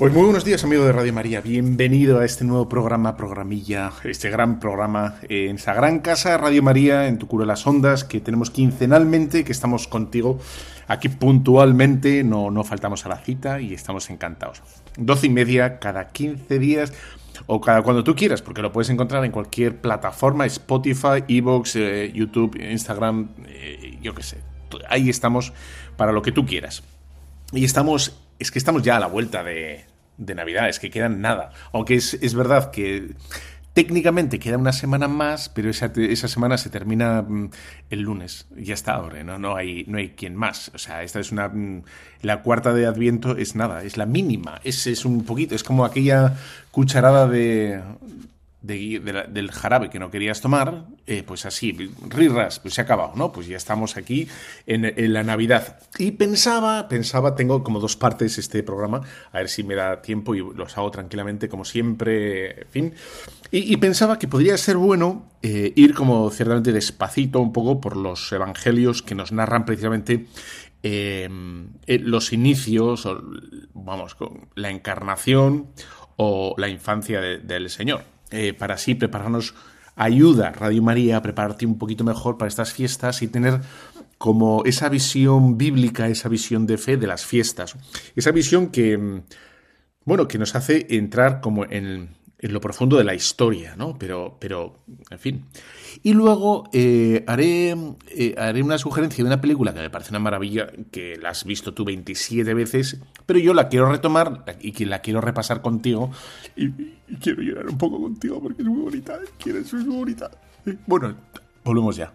Pues muy buenos días, amigo de Radio María. Bienvenido a este nuevo programa, programilla, este gran programa en esa gran casa Radio María, en tu cura de las ondas, que tenemos quincenalmente, que estamos contigo aquí puntualmente, no, no faltamos a la cita y estamos encantados. Doce y media cada 15 días o cada cuando tú quieras, porque lo puedes encontrar en cualquier plataforma, Spotify, Evox, eh, YouTube, Instagram, eh, yo qué sé. Ahí estamos para lo que tú quieras. Y estamos, es que estamos ya a la vuelta de, de Navidad, es que quedan nada. Aunque es, es verdad que técnicamente queda una semana más, pero esa, esa semana se termina mm, el lunes. Ya está ahora, ¿no? No hay, no hay quien más. O sea, esta es una. Mm, la cuarta de Adviento es nada, es la mínima. Es, es un poquito, es como aquella cucharada de, del jarabe que no querías tomar, eh, pues así, rirras, pues se ha acabado, ¿no? Pues ya estamos aquí en, la Navidad. Y pensaba, pensaba, tengo como dos partes este programa, a ver si me da tiempo y los hago tranquilamente, como siempre, en fin. Y, pensaba que podría ser bueno eh, ir como ciertamente despacito un poco por los evangelios que nos narran precisamente em, eh, los inicios, o, vamos, la encarnación o la infancia del Señor. Eh, para así prepararnos, ayuda Radio María a prepararte un poquito mejor para estas fiestas y tener como esa visión bíblica, esa visión de fe de las fiestas. Esa visión que, mm, bueno, que nos hace entrar como en, en lo profundo de la historia, ¿no? Pero, pero en fin. Y luego eh, haré, eh, haré una sugerencia de una película que me parece una maravilla, que la has visto tú 27 veces, pero yo la quiero retomar y que la quiero repasar contigo. Y, quiero llorar un poco contigo porque es muy bonita. Quieres, es muy bonita. Bueno, volvemos ya.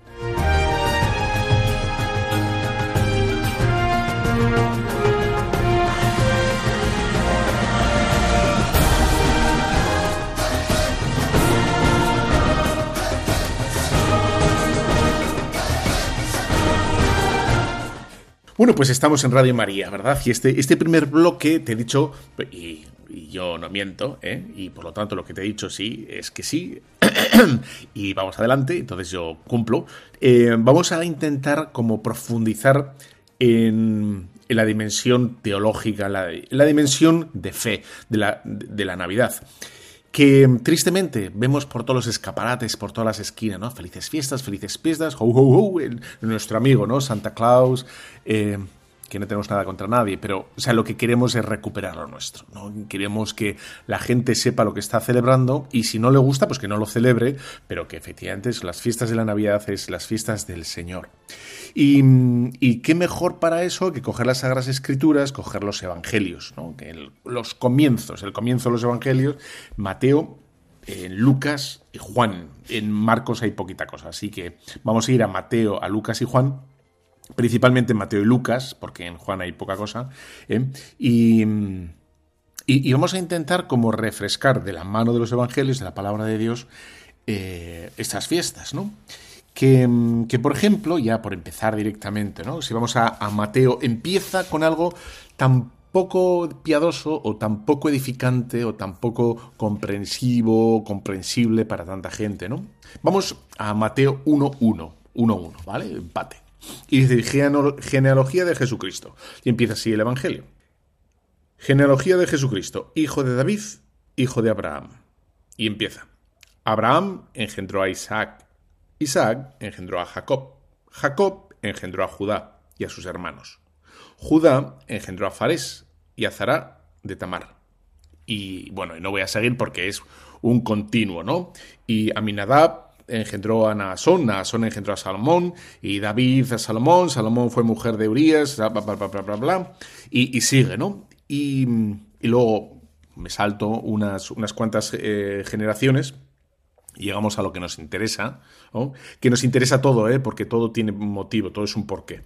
Bueno, pues estamos en Radio María, ¿verdad? Y este, este primer bloque te he dicho, y, yo no miento, ¿eh? y por lo tanto lo que te he dicho sí es que sí, y vamos adelante, entonces yo cumplo. Eh, vamos a intentar como profundizar en, la dimensión teológica, la, la, dimensión de fe de la, de la Navidad que tristemente vemos por todos los escaparates, por todas las esquinas, ¿no? Felices fiestas, felices fiestas, ho, nuestro amigo, ¿no? Santa Claus, eh, que no tenemos nada contra nadie, pero o sea, lo que queremos es recuperar lo nuestro, ¿no? Queremos que la gente sepa lo que está celebrando y si no le gusta, pues que no lo celebre, pero que efectivamente las fiestas de la Navidad es las fiestas del Señor. Y, qué mejor para eso que coger las Sagradas Escrituras, coger los Evangelios, ¿no? que los comienzos, el comienzo de los Evangelios, Mateo, en Lucas y Juan. En Marcos hay poquita cosa, así que vamos a ir a Mateo, a Lucas y Juan principalmente Mateo y Lucas, porque en Juan hay poca cosa, ¿eh? y, y, vamos a intentar como refrescar de la mano de los evangelios, de la palabra de Dios, eh, estas fiestas, ¿no? Que, que, por ejemplo, ya por empezar directamente, ¿no? Si vamos a, a Mateo, empieza con algo tan poco piadoso o tan poco edificante o tan poco comprensivo, comprensible para tanta gente, ¿no? Vamos a Mateo 1.1, 1.1, ¿vale? Empate. Y dice genealogía de Jesucristo. Y empieza así el Evangelio. Genealogía de Jesucristo, hijo de David, hijo de Abraham. Y empieza. Abraham engendró a Isaac. Isaac engendró a Jacob. Jacob engendró a Judá y a sus hermanos. Judá engendró a Fares y a Zará de Tamar. Y bueno, no voy a seguir porque es un continuo, ¿no? Y Aminadab engendró a Naasón, Naasón engendró a Salomón, y David a Salomón, Salomón fue mujer de Urias, bla, bla, bla, bla, bla, y, sigue, ¿no? Y, luego me salto unas, unas cuantas eh, generaciones, y llegamos a lo que nos interesa, que nos interesa todo, ¿eh? porque todo tiene motivo, todo es un porqué.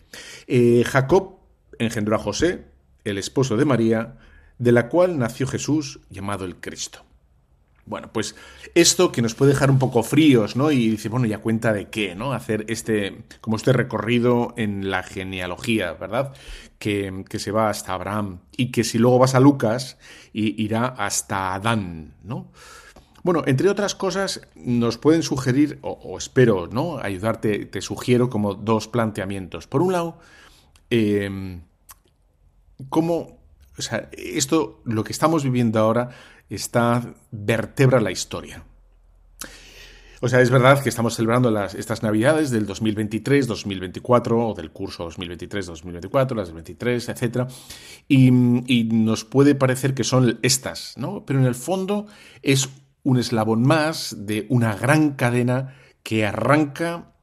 Eh, Jacob engendró a José, el esposo de María, de la cual nació Jesús llamado el Cristo. Bueno, pues esto que nos puede dejar un poco fríos, ¿no? Y dice, bueno, ya cuenta de qué, ¿no? Hacer este, como este recorrido en la genealogía, ¿verdad? Que, se va hasta Abraham y que si luego vas a Lucas, irá hasta Adán, ¿no? Bueno, entre otras cosas, nos pueden sugerir, o, espero, ¿no? Ayudarte, te sugiero como dos planteamientos. Por un lado, eh, cómo, o sea, esto, lo que estamos viviendo ahora, está vertebra la historia. O sea, es verdad que estamos celebrando las, estas Navidades del 2023, 2024, o del curso 2023, 2024, las del 23, etc. Y, nos puede parecer que son estas, ¿no? Pero en el fondo es un eslabón más de una gran cadena que arranca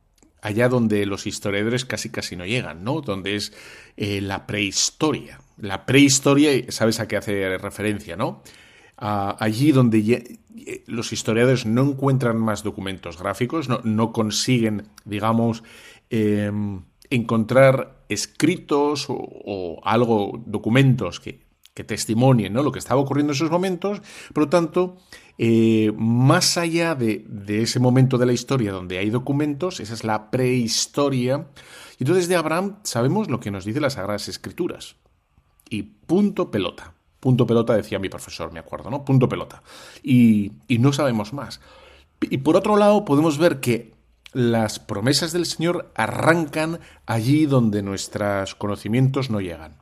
allá donde los historiadores casi casi no llegan, ¿no? Donde es eh, la prehistoria. La prehistoria, sabes a qué hace referencia, ¿no? Allí donde los historiadores no encuentran más documentos gráficos, no, consiguen, digamos, em, encontrar escritos o, algo, documentos que, que testimonien ¿no? lo que estaba ocurriendo en esos momentos. Por lo tanto, eh, más allá de, de, ese momento de la historia donde hay documentos, esa es la prehistoria. Y entonces de Abraham sabemos lo que nos dice las Sagradas Escrituras. Y punto pelota. Punto pelota, decía mi profesor, me acuerdo, ¿no? Punto pelota. Y, no sabemos más. Y por otro lado, podemos ver que las promesas del Señor arrancan allí donde nuestros conocimientos no llegan.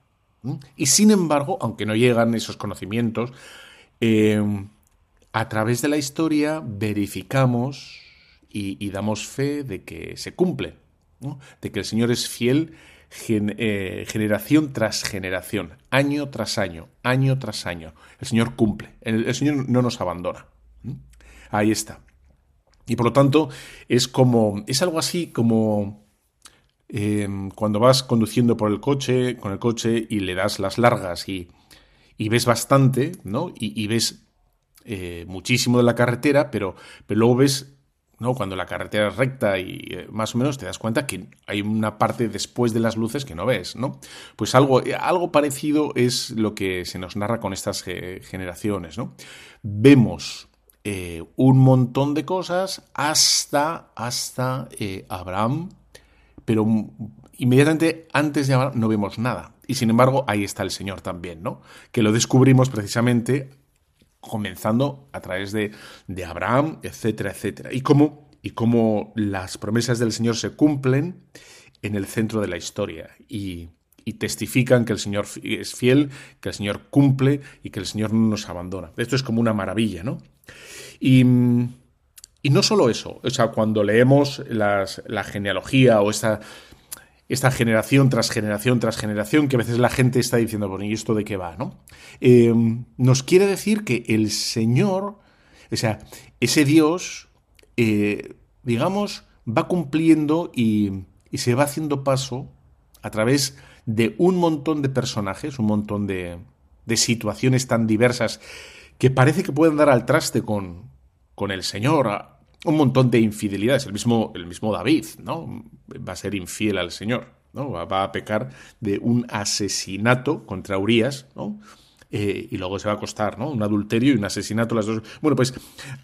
Y sin embargo, aunque no llegan esos conocimientos, em, a través de la historia verificamos y, damos fe de que se cumple, de que el Señor es fiel eh, generación tras generación, año tras año, año tras año. El Señor cumple, el, Señor no nos abandona. Ahí está. Y por lo tanto, es como, es algo así como em, cuando vas conduciendo por el coche, con el coche y le das las largas y, ves bastante, ¿no? Y, ves eh, muchísimo de la carretera, pero, pero luego ves ¿no? Cuando la carretera es recta y eh, más o menos te das cuenta que hay una parte después de las luces que no ves, ¿no? Pues algo, algo parecido es lo que se nos narra con estas generaciones, ¿no? Vemos eh, un montón de cosas hasta, hasta eh, Abraham, pero inmediatamente antes de Abraham no vemos nada. Y sin embargo, ahí está el Señor también, ¿no? Que lo descubrimos precisamente comenzando a través de, de Abraham, etcétera, etcétera. Y cómo, y cómo las promesas del Señor se cumplen en el centro de la historia y, y, testifican que el Señor es fiel, que el Señor cumple y que el Señor no nos abandona. Esto es como una maravilla, ¿no? Y, y no solo eso, o sea, cuando leemos las, la genealogía o esta esta generación tras generación tras generación, que a veces la gente está diciendo, bueno, ¿y esto de qué va? ¿no? Em, nos quiere decir que el Señor, o sea, ese Dios, eh, digamos, va cumpliendo y, se va haciendo paso a través de un montón de personajes, un montón de, de situaciones tan diversas que parece que pueden dar al traste con, con el Señor, un montón de infidelidades. El mismo, el mismo David, ¿no? Va a ser infiel al Señor, ¿no? Va a pecar de un asesinato contra Urias, ¿no? Eh, y luego se va a acostar, ¿no? Un adulterio y un asesinato, las dos. Bueno, pues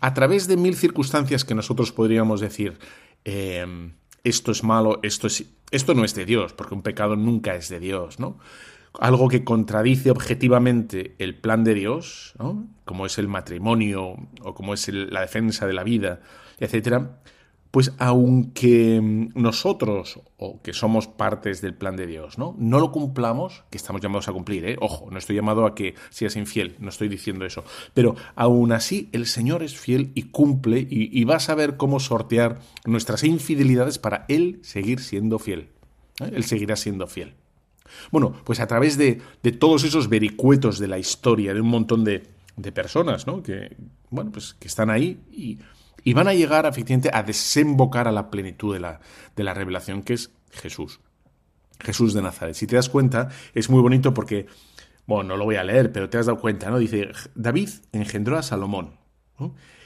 a través de mil circunstancias que nosotros podríamos decir, em, esto es malo, esto, es, esto no es de Dios, porque un pecado nunca es de Dios, ¿no? Algo que contradice objetivamente el plan de Dios, ¿no? como es el matrimonio o como es la defensa de la vida, etcétera, pues aunque nosotros, o que somos partes del plan de Dios, ¿no? No lo cumplamos, que estamos llamados a cumplir, ¿eh? Ojo, no estoy llamado a que seas infiel, no estoy diciendo eso. Pero aún así, el Señor es fiel y cumple y, va a saber cómo sortear nuestras infidelidades para Él seguir siendo fiel. ¿eh? Él seguirá siendo fiel. Bueno, pues a través de, de, todos esos vericuetos de la historia, de un montón de, de personas, ¿no? Que, bueno, pues que están ahí y y van a llegar efectivamente a desembocar a la plenitud de la, de la revelación, que es Jesús. Jesús de Nazaret. Si te das cuenta, es muy bonito porque, bueno, no lo voy a leer, pero te has dado cuenta, ¿no? Dice, David engendró a Salomón.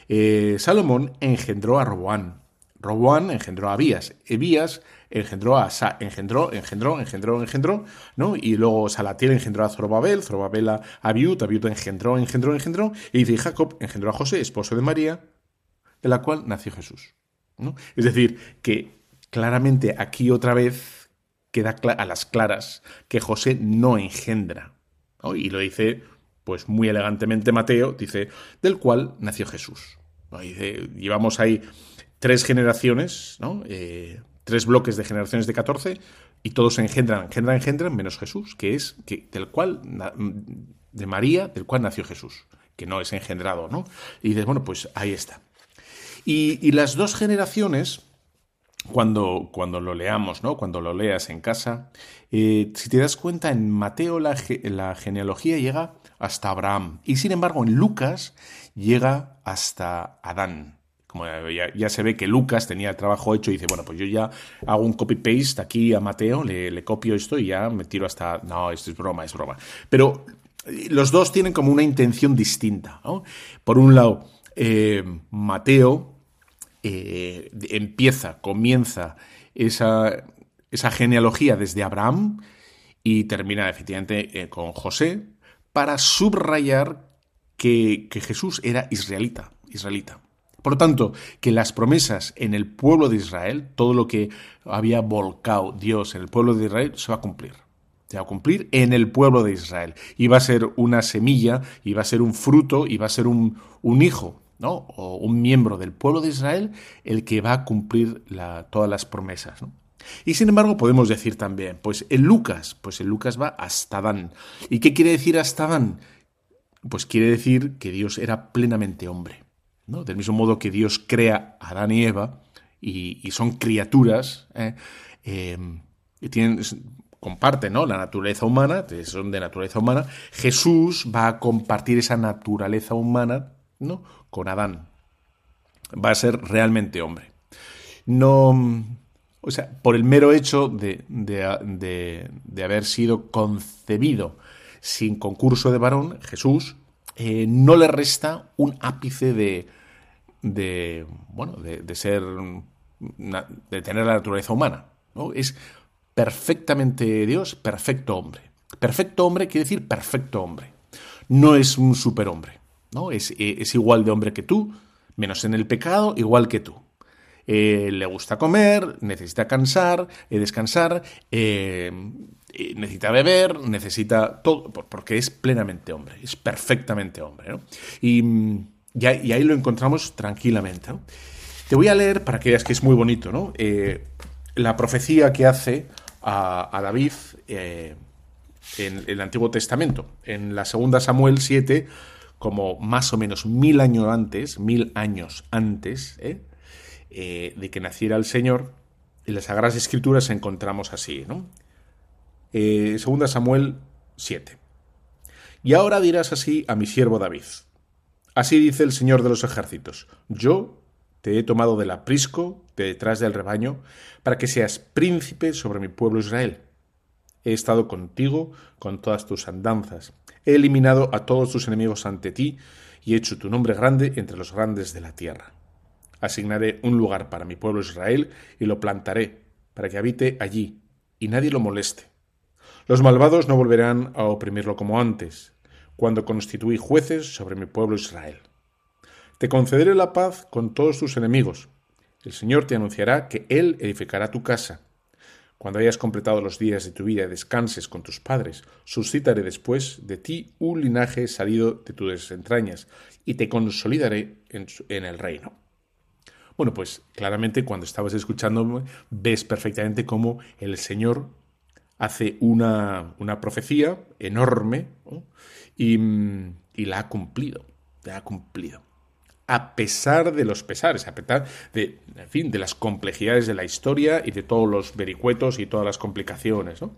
Eh, Salomón engendró a Roboán. Roboán engendró a Abías. Ebías engendró a Asa, engendró, engendró, engendró, engendró, ¿no? Y luego Salatiel engendró a Zorobabel, Zorobabel a Abiud, Abiud engendró, engendró, engendró, y dice Jacob engendró a José, esposo de María, de la cual nació Jesús. ¿no? Es decir, que claramente aquí otra vez queda a las claras que José no engendra. Y lo dice, pues muy elegantemente Mateo, dice, del cual nació Jesús. Dice, llevamos ahí tres generaciones, ¿no? Eh, tres bloques de generaciones de 14, y todos engendran, engendran, engendran, menos Jesús, que es que, del cual, de María, del cual nació Jesús, que no es engendrado, ¿no? Y dices, bueno, pues ahí está. Y, las dos generaciones, cuando, cuando, lo leamos, ¿no? Cuando lo leas en casa, eh, si te das cuenta, en Mateo la, la, genealogía llega hasta Abraham. Y sin embargo, en Lucas llega hasta Adán. Como ya, se ve que Lucas tenía el trabajo hecho y dice, bueno, pues yo ya hago un copy-paste aquí a Mateo, le, copio esto y ya me tiro hasta... No, esto es broma, es broma. Pero eh, los dos tienen como una intención distinta. Por un lado, eh, Mateo eh, empieza, comienza esa, esa, genealogía desde Abraham y termina efectivamente con José para subrayar que, que Jesús era israelita, israelita. Por lo tanto, que las promesas en el pueblo de Israel, todo lo que había volcado Dios en el pueblo de Israel, se va a cumplir. Se va a cumplir en el pueblo de Israel. Y va a ser una semilla, y va a ser un fruto, y va a ser un, hijo, ¿no? O un miembro del pueblo de Israel el que va a cumplir todas las promesas, Y sin embargo podemos decir también, pues el Lucas, pues el Lucas va hasta Adán. ¿Y qué quiere decir hasta Adán? Pues quiere decir que Dios era plenamente hombre. Del mismo modo que Dios crea a Adán y Eva y, son criaturas, ¿eh? Eh, y comparten ¿no? la naturaleza humana, son de naturaleza humana, Jesús va a compartir esa naturaleza humana con Adán. Va a ser realmente hombre. No, o sea, por el mero hecho de, de haber sido concebido sin concurso de varón, Jesús eh, no le resta un ápice de, de bueno, de, ser, de tener la naturaleza humana. ¿no? Es perfectamente Dios, perfecto hombre. Perfecto hombre quiere decir perfecto hombre. No es un superhombre. ¿No? Es, es igual de hombre que tú, menos en el pecado, igual que tú. Eh, le gusta comer, necesita cansar, eh, descansar, eh, necesita beber, necesita todo, porque es plenamente hombre, es perfectamente hombre. Y, y, ahí lo encontramos tranquilamente. Te voy a leer para que veas que es muy bonito, ¿no? la profecía que hace a, David en, el Antiguo Testamento. En la segunda Samuel 7, como más o menos mil años antes, mil años antes, ¿eh? Eh, de que naciera el Señor, en las Sagradas Escrituras encontramos así, ¿no? Eh, segunda Samuel 7. Y ahora dirás así a mi siervo David. Así dice el Señor de los ejércitos. Yo te he tomado del aprisco, de detrás del rebaño, para que seas príncipe sobre mi pueblo Israel. He estado contigo con todas tus andanzas. He eliminado a todos tus enemigos ante ti y he hecho tu nombre grande entre los grandes de la tierra. Asignaré un lugar para mi pueblo Israel y lo plantaré, para que habite allí, y nadie lo moleste. Los malvados no volverán a oprimirlo como antes, cuando constituí jueces sobre mi pueblo Israel. Te concederé la paz con todos tus enemigos. El Señor te anunciará que Él edificará tu casa. Cuando hayas completado los días de tu vida y descanses con tus padres, suscitaré después de ti un linaje salido de tus entrañas, y te consolidaré en el reino. Bueno, pues claramente cuando estabas escuchando ves perfectamente cómo el Señor hace una, profecía enorme y, la ha cumplido, la ha cumplido. A pesar de los pesares, a pesar de, en fin, de las complejidades de la historia y de todos los vericuetos y todas las complicaciones. ¿no?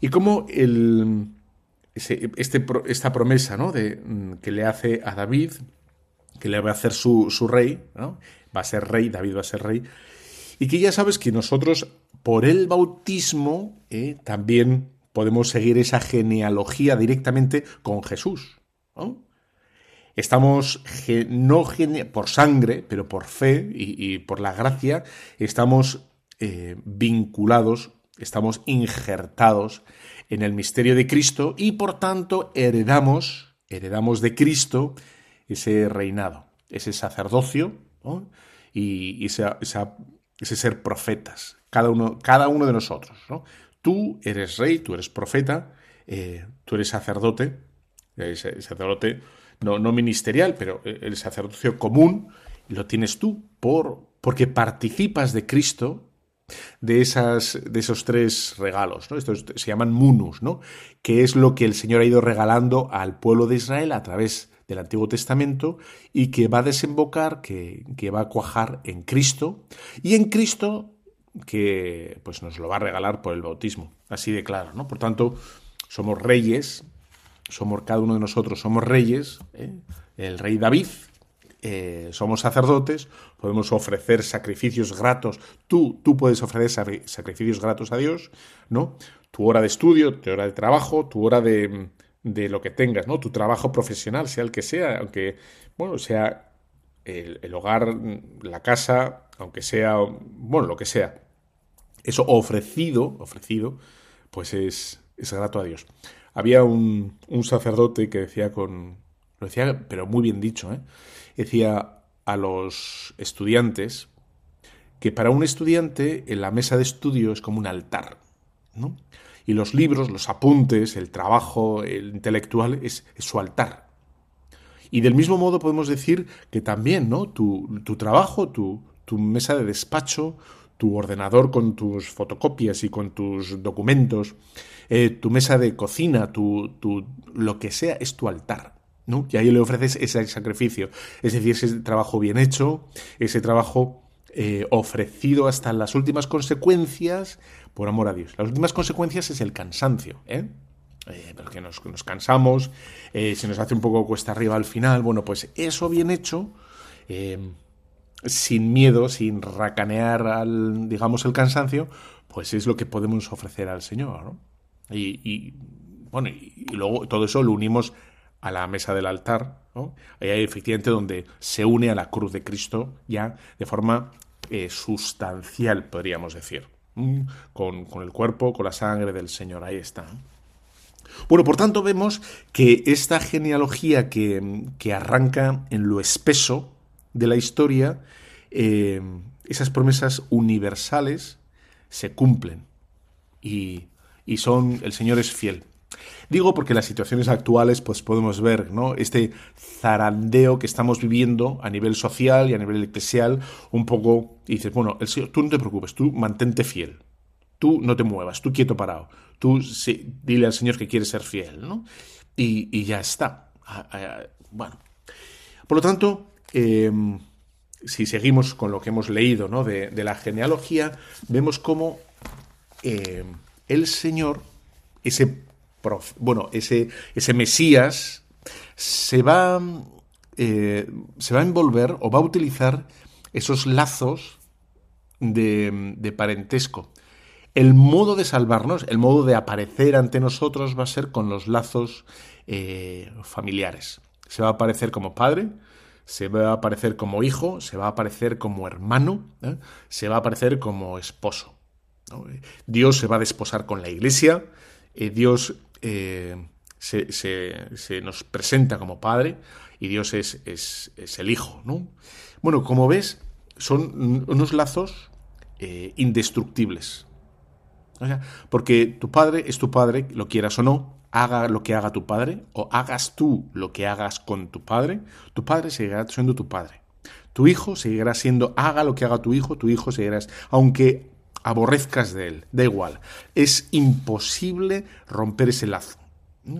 Y cómo el, este, esta promesa ¿no? de, mm, que le hace a David, que le va a hacer su, su rey, ¿no? va a ser rey, David va a ser rey, y que ya sabes que nosotros por el bautismo eh, también podemos seguir esa genealogía directamente con Jesús. Estamos, no por sangre, pero por fe y, por la gracia, estamos eh, vinculados, estamos injertados en el misterio de Cristo y por tanto heredamos, heredamos de Cristo ese reinado, ese sacerdocio y, ese ser profetas, cada uno, cada uno de nosotros. ¿no? Tú eres rey, tú eres profeta, eh, tú eres sacerdote, el sacerdote no, no ministerial, pero el sacerdocio común lo tienes tú por, porque participas de Cristo de, esas, de esos tres regalos, ¿no? Estos se llaman munus, ¿no? Que es lo que el Señor ha ido regalando al pueblo de Israel a través del Antiguo Testamento y que va a desembocar, que, que va a cuajar en Cristo y en Cristo que pues nos lo va a regalar por el bautismo, así de claro, ¿no? Por tanto, somos reyes, somos cada uno de nosotros somos reyes, ¿eh? el rey David, eh, somos sacerdotes, podemos ofrecer sacrificios gratos, tú, tú puedes ofrecer sacrificios gratos a Dios, ¿no? Tu hora de estudio, tu hora de trabajo, tu hora de, de lo que tengas, ¿no? Tu trabajo profesional, sea el que sea, aunque, bueno, sea el, el hogar, la casa, aunque sea, bueno, lo que sea. Eso ofrecido, ofrecido, pues es, es grato a Dios. Había un, sacerdote que decía con... Lo decía, pero muy bien dicho, ¿eh? Decía a los estudiantes que para un estudiante en la mesa de estudio es como un altar, ¿no? Y los libros, los apuntes, el trabajo el intelectual es, su altar. Y del mismo modo podemos decir que también, ¿no? Tu, tu trabajo, tu, tu mesa de despacho, tu ordenador con tus fotocopias y con tus documentos, eh, tu mesa de cocina, tu, tu, lo que sea, es tu altar. ¿no? Y ahí le ofreces ese sacrificio. Es decir, ese trabajo bien hecho, ese trabajo eh, ofrecido hasta las últimas consecuencias por amor a Dios. Las últimas consecuencias es el cansancio, ¿eh? eh porque nos, nos cansamos, se nos hace un poco cuesta arriba al final. Bueno, pues eso bien hecho sin miedo, sin racanear al, digamos, el cansancio, pues es lo que podemos ofrecer al Señor. ¿no? Y, bueno, y, luego todo eso lo unimos a la mesa del altar. Ahí hay efectivamente donde se une a la cruz de Cristo ya de forma eh, sustancial, podríamos decir, con, con, el cuerpo, con la sangre del Señor, ahí está. Bueno, por tanto vemos que esta genealogía que, que arranca en lo espeso, de la historia, eh, esas promesas universales se cumplen y, y, son, el Señor es fiel. Digo porque las situaciones actuales pues podemos ver ¿no? este zarandeo que estamos viviendo a nivel social y a nivel eclesial un poco y dices, bueno, tú no te preocupes, tú mantente fiel, tú no te muevas, tú quieto parado, tú dile al Señor que quieres ser fiel, ¿no? Y, y ya está. Ah, ah, bueno, por lo tanto, Em, si seguimos con lo que hemos leído ¿no? de, la genealogía, vemos cómo em, el Señor, ese, bueno, ese, ese Mesías, se va, eh, se va a envolver o va a utilizar esos lazos de, parentesco. El modo de salvarnos, el modo de aparecer ante nosotros va a ser con los lazos eh, familiares. Se va a aparecer como padre, se va a aparecer como hijo, se va a aparecer como hermano, ¿eh? se va a aparecer como esposo. Dios se va a desposar con la iglesia, eh, Dios eh, se, nos presenta como padre y Dios es, es, el hijo. ¿no? Bueno, como ves, son unos lazos indestructibles. porque tu padre es tu padre, lo quieras o no, haga lo que haga tu padre o hagas tú lo que hagas con tu padre, tu padre seguirá siendo tu padre. Tu hijo seguirá siendo, haga lo que haga tu hijo, tu hijo seguirá, aunque aborrezcas de él, da igual. Es imposible romper ese lazo.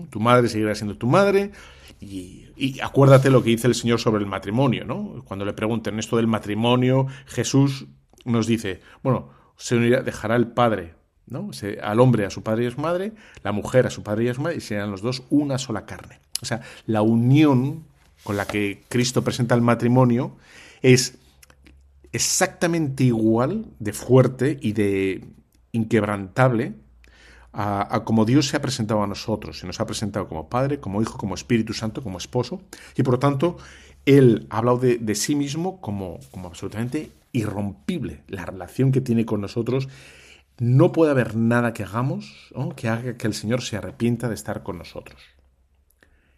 Tu madre seguirá siendo tu madre y, y, acuérdate lo que dice el Señor sobre el matrimonio, ¿no? Cuando le pregunten esto del matrimonio, Jesús nos dice, bueno, se unirá, dejará el padre ¿no? al hombre a su padre y a su madre, la mujer a su padre y a su madre, y serán los dos una sola carne. O sea, la unión con la que Cristo presenta el matrimonio es exactamente igual de fuerte y de inquebrantable a, como Dios se ha presentado a nosotros, se nos ha presentado como Padre, como Hijo, como Espíritu Santo, como Esposo, y por lo tanto Él ha hablado de, sí mismo como, como absolutamente irrompible. La relación que tiene con nosotros, no puede haber nada que hagamos que haga que el Señor se arrepienta de estar con nosotros.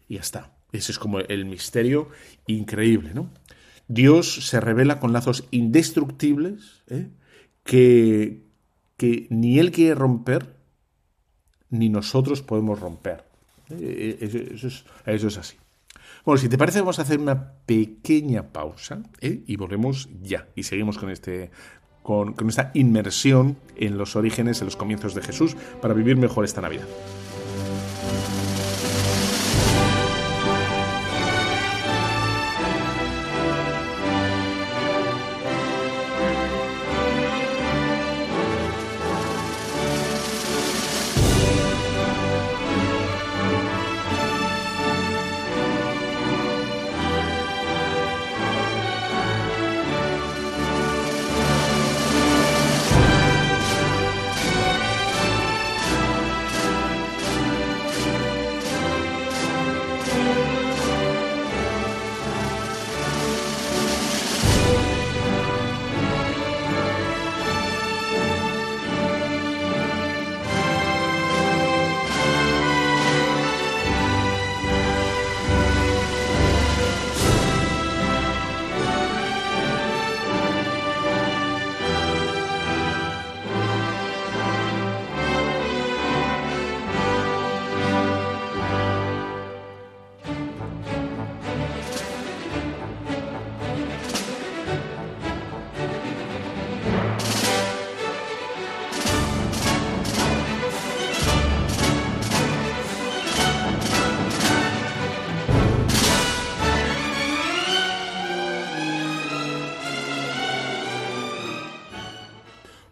Y ya está. Ese es como el misterio increíble, ¿no? Dios se revela con lazos indestructibles ¿eh? que, que ni Él quiere romper, ni nosotros podemos romper. Eh, eh, eso es, así. Bueno, si te parece, vamos a hacer una pequeña pausa y volvemos ya. Y seguimos con, este, con, con esta inmersión en los orígenes, en los comienzos de Jesús, para vivir mejor esta Navidad.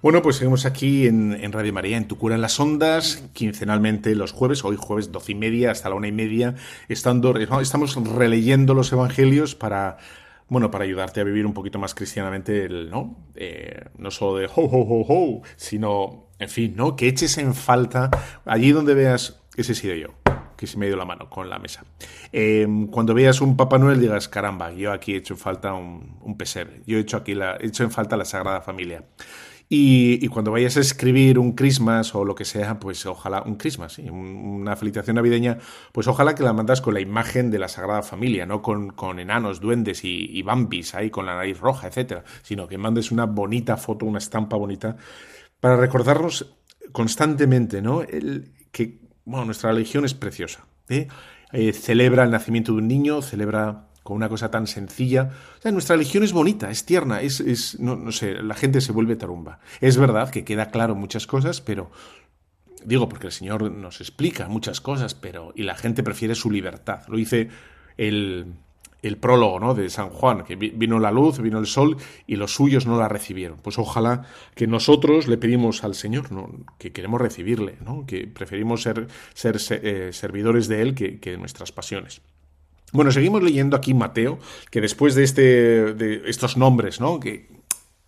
Bueno, pues seguimos aquí en, Radio María, en Tu Cura en las Ondas, quincenalmente los jueves, hoy jueves doce y media hasta la una y media, estando, estamos releyendo los evangelios para, bueno, para ayudarte a vivir un poquito más cristianamente, el, ¿no? Eh, no solo de ho, ho, ho, ho, sino, en fin, ¿no? Que eches en falta, allí donde veas, ese he sido yo, que se me ha ido la mano con la mesa. Em, cuando veas un Papá Noel digas, caramba, yo aquí he hecho falta un, un pesebre, yo he hecho aquí la, he hecho en falta la Sagrada Familia. Y, cuando vayas a escribir un Christmas o lo que sea, pues ojalá, un Christmas, una felicitación navideña, pues ojalá que la mandas con la imagen de la Sagrada Familia, no con, enanos, duendes y, bambis ahí con la nariz roja, etcétera, sino que mandes una bonita foto, una estampa bonita, para recordarnos constantemente, ¿no? El, que, bueno, nuestra religión es preciosa. ¿eh? Eh, celebra el nacimiento de un niño, celebra con una cosa tan sencilla. O sea, nuestra religión es bonita, es tierna, es, no, sé, la gente se vuelve tarumba. Es verdad que queda claro muchas cosas, pero digo porque el Señor nos explica muchas cosas, pero y la gente prefiere su libertad. Lo dice el, prólogo ¿no? de San Juan, que vino la luz, vino el sol y los suyos no la recibieron. Pues ojalá que nosotros le pedimos al Señor que queremos recibirle, ¿no? que preferimos ser, ser eh, servidores de Él que, que de nuestras pasiones. Bueno, seguimos leyendo aquí Mateo, que después de, este, de estos nombres, ¿no? Que,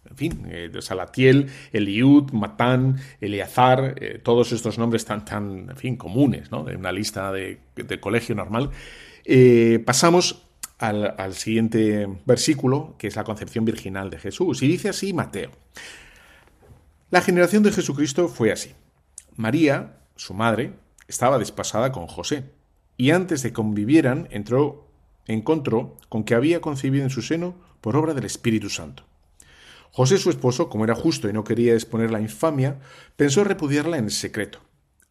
en fin, eh, Salatiel, Eliud, Matán, Eleazar, eh, todos estos nombres tan, tan, en fin, comunes, ¿no? De una lista de, colegio normal. Eh, pasamos al, al, siguiente versículo, que es la concepción virginal de Jesús. Y dice así Mateo. La generación de Jesucristo fue así. María, su madre, estaba despasada con José y antes de convivieran entró, encontró con que había concebido en su seno por obra del Espíritu Santo. José, su esposo, como era justo y no quería exponer la infamia, pensó repudiarla en secreto.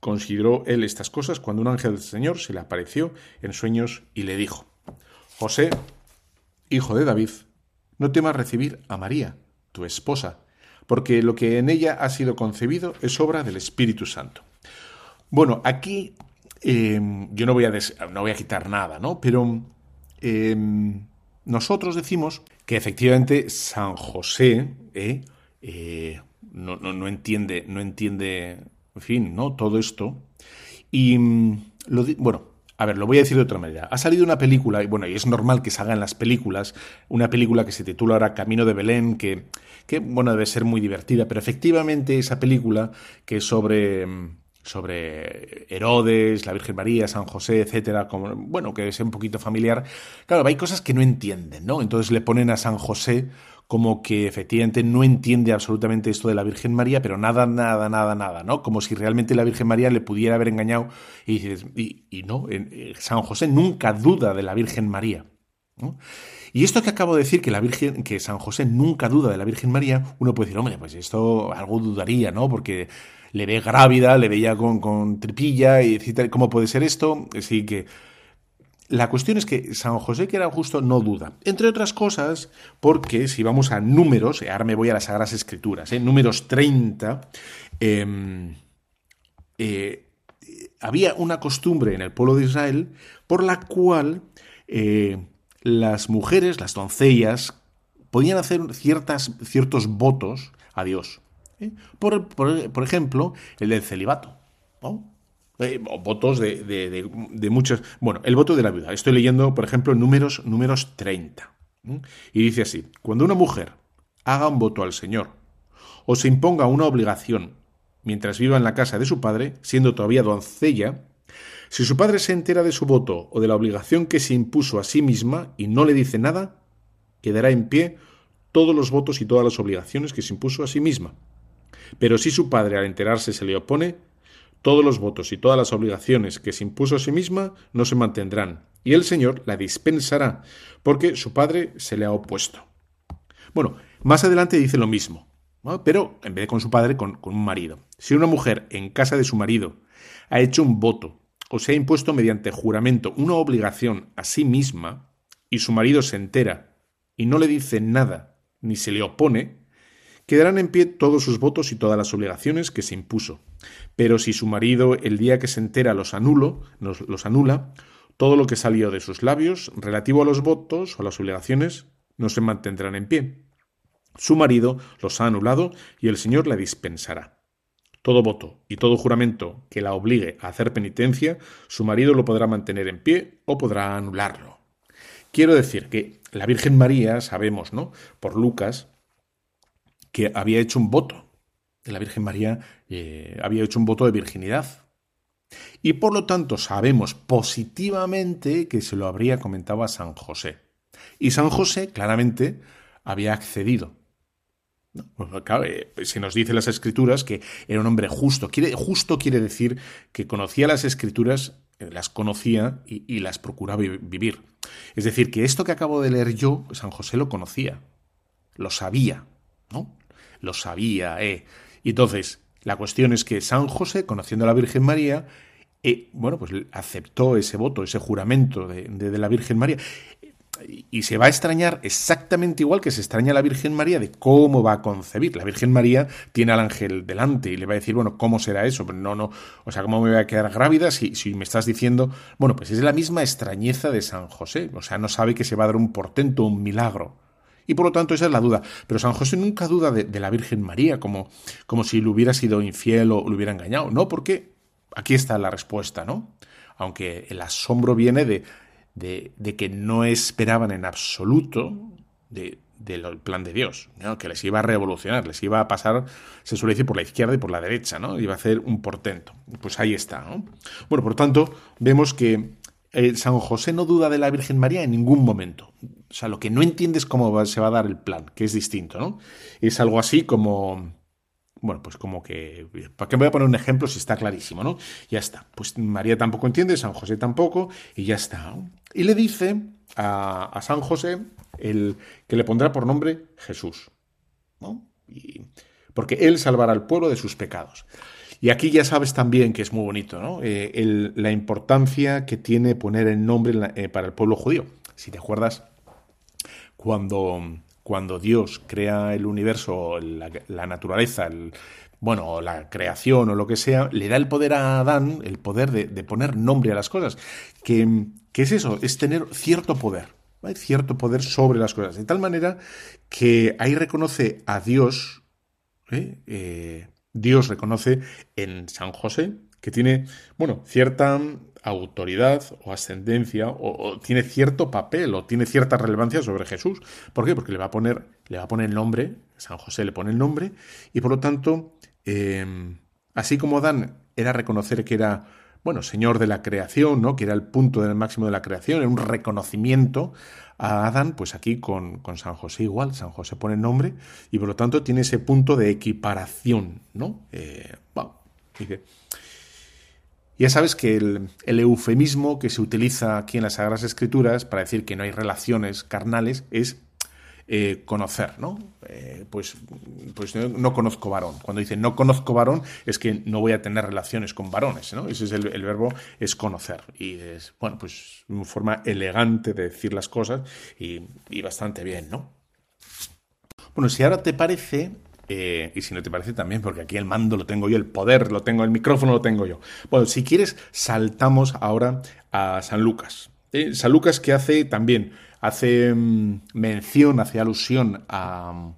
Consideró él estas cosas cuando un ángel del Señor se le apareció en sueños y le dijo, José, hijo de David, no temas recibir a María, tu esposa, porque lo que en ella ha sido concebido es obra del Espíritu Santo. Bueno, aquí Em, yo no voy, a no voy a quitar nada, ¿no? Pero em, nosotros decimos que efectivamente San José eh, eh, no, no, entiende, no entiende, en fin, ¿no? Todo esto. Y lo bueno, a ver, lo voy a decir de otra manera. Ha salido una película, y bueno, y es normal que salgan las películas, una película que se titula ahora Camino de Belén, que, que bueno, debe ser muy divertida, pero efectivamente esa película que es sobre sobre Herodes, la Virgen María, San José, etcétera, como, bueno, que es un poquito familiar. Claro, hay cosas que no entienden, ¿no? Entonces le ponen a San José como que efectivamente no entiende absolutamente esto de la Virgen María, pero nada, nada, nada, nada, ¿no? Como si realmente la Virgen María le pudiera haber engañado y dices, y, no, eh, San José nunca duda de la Virgen María. Y esto que acabo de decir, que la Virgen, que San José nunca duda de la Virgen María, uno puede decir, hombre, pues esto algo dudaría, ¿no? Porque le ve grávida, le veía con, con tripilla, y etcétera. ¿Cómo puede ser esto? Así que la cuestión es que San José, que era justo, no duda. Entre otras cosas, porque si vamos a números, ahora me voy a las Sagradas Escrituras, ¿eh? números 30, em, eh, había una costumbre en el pueblo de Israel por la cual eh, las mujeres, las doncellas, podían hacer ciertas, ciertos votos a Dios. Por, por, ejemplo, el del celibato. Eh, votos de, de, muchos. Bueno, el voto de la viuda. Estoy leyendo, por ejemplo, números, números 30. Y dice así: Cuando una mujer haga un voto al Señor o se imponga una obligación mientras viva en la casa de su padre, siendo todavía doncella, si su padre se entera de su voto o de la obligación que se impuso a sí misma y no le dice nada, quedará en pie todos los votos y todas las obligaciones que se impuso a sí misma. Pero si su padre al enterarse se le opone, todos los votos y todas las obligaciones que se impuso a sí misma no se mantendrán, y el Señor la dispensará, porque su padre se le ha opuesto. Bueno, más adelante dice lo mismo, pero en vez de con su padre, con, un marido. Si una mujer en casa de su marido ha hecho un voto o se ha impuesto mediante juramento una obligación a sí misma, y su marido se entera y no le dice nada ni se le opone, quedarán en pie todos sus votos y todas las obligaciones que se impuso. Pero si su marido el día que se entera los, los anula, todo lo que salió de sus labios relativo a los votos o a las obligaciones no se mantendrán en pie. Su marido los ha anulado y el Señor la dispensará. Todo voto y todo juramento que la obligue a hacer penitencia, su marido lo podrá mantener en pie o podrá anularlo. Quiero decir que la Virgen María, sabemos, ¿no? Por Lucas, había hecho un voto. La Virgen María eh, había hecho un voto de virginidad. Y por lo tanto sabemos positivamente que se lo habría comentado a San José. Y San José claramente había accedido. Pues, eh, se nos dice en las escrituras que era un hombre justo. Quiere, justo quiere decir que conocía las escrituras, eh, las conocía y las procuraba vivir. Es decir, que esto que acabo de leer yo, San José lo conocía, lo sabía, ¿no? Lo sabía, ¿eh? Y entonces, la cuestión es que San José, conociendo a la Virgen María, eh, bueno, pues aceptó ese voto, ese juramento de, de, la Virgen María. Y se va a extrañar exactamente igual que se extraña la Virgen María de cómo va a concebir. La Virgen María tiene al ángel delante y le va a decir, bueno, ¿cómo será eso? Pero no, no, o sea, ¿cómo me voy a quedar grávida si, si me estás diciendo? Bueno, pues es la misma extrañeza de San José. O sea, no sabe que se va a dar un portento, un milagro y por lo tanto esa es la duda. Pero San José nunca duda de, la Virgen María, como, como si le hubiera sido infiel o le hubiera engañado. No, porque aquí está la respuesta, ¿no? Aunque el asombro viene de, de, que no esperaban en absoluto de, del plan de Dios, ¿no? que les iba a revolucionar, les iba a pasar, se suele decir, por la izquierda y por la derecha, ¿no? Iba a hacer un portento. Pues ahí está, ¿no? Bueno, por tanto, vemos que eh, San José no duda de la Virgen María en ningún momento. O sea, lo que no entiende es cómo se va a dar el plan, que es distinto, ¿no? Es algo así como... Bueno, pues como que... ¿Para qué voy a poner un ejemplo si está clarísimo, ¿no? Ya está. Pues María tampoco entiende, San José tampoco, y ya está. Y le dice a, San José el, que le pondrá por nombre Jesús, ¿no? porque él salvará al pueblo de sus pecados. Y aquí ya sabes también que es muy bonito, ¿no? Eh, la importancia que tiene poner el nombre eh, para el pueblo judío. Si te acuerdas, cuando, cuando Dios crea el universo, la, naturaleza, bueno, la creación o lo que sea, le da el poder a Adán, el poder de, poner nombre a las cosas. Que, es eso? Es tener cierto poder. Hay cierto poder sobre las cosas. De tal manera que ahí reconoce a Dios eh Dios reconoce en San José que tiene, bueno, cierta autoridad o ascendencia o, tiene cierto papel o tiene cierta relevancia sobre Jesús. ¿Por qué? Porque le va a poner, le va a poner el nombre, San José le pone el nombre y por lo tanto, em, así como Dan era reconocer que era, bueno, Señor de la creación, ¿no? Que era el punto del máximo de la creación, era un reconocimiento a Adán, pues aquí con, con, San José igual, San José pone el nombre, y por lo tanto tiene ese punto de equiparación, ¿no? Eh, ya sabes que el, eufemismo que se utiliza aquí en las Sagradas Escrituras para decir que no hay relaciones carnales es eh, conocer, ¿no? Eh, pues pues no, conozco varón. Cuando dice no conozco varón es que no voy a tener relaciones con varones, ¿no? Ese es el, verbo, es conocer. Y es, bueno, pues una forma elegante de decir las cosas y, bastante bien, ¿no? Bueno, si ahora te parece, eh, y si no te parece también, porque aquí el mando lo tengo yo, el poder lo tengo, el micrófono lo tengo yo. Bueno, si quieres, saltamos ahora a San Lucas. San Lucas que hace también, hace mm, mención, hace alusión a,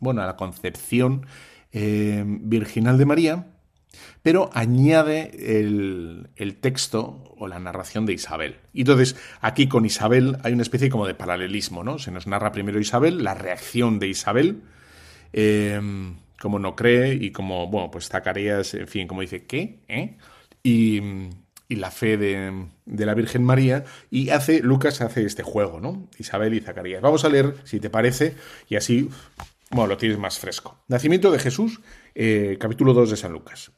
bueno, a la concepción eh, virginal de María, pero añade el, el, texto o la narración de Isabel. Y entonces, aquí con Isabel hay una especie como de paralelismo, ¿no? Se nos narra primero Isabel, la reacción de Isabel, Em, como no cree y como, bueno, pues Zacarías, en fin, como dice, ¿qué? ¿Eh? Y, la fe de, la Virgen María y hace, Lucas hace este juego, ¿no? Isabel y Zacarías. Vamos a leer, si te parece, y así, bueno, lo tienes más fresco. Nacimiento de Jesús, eh, capítulo 2 de San Lucas.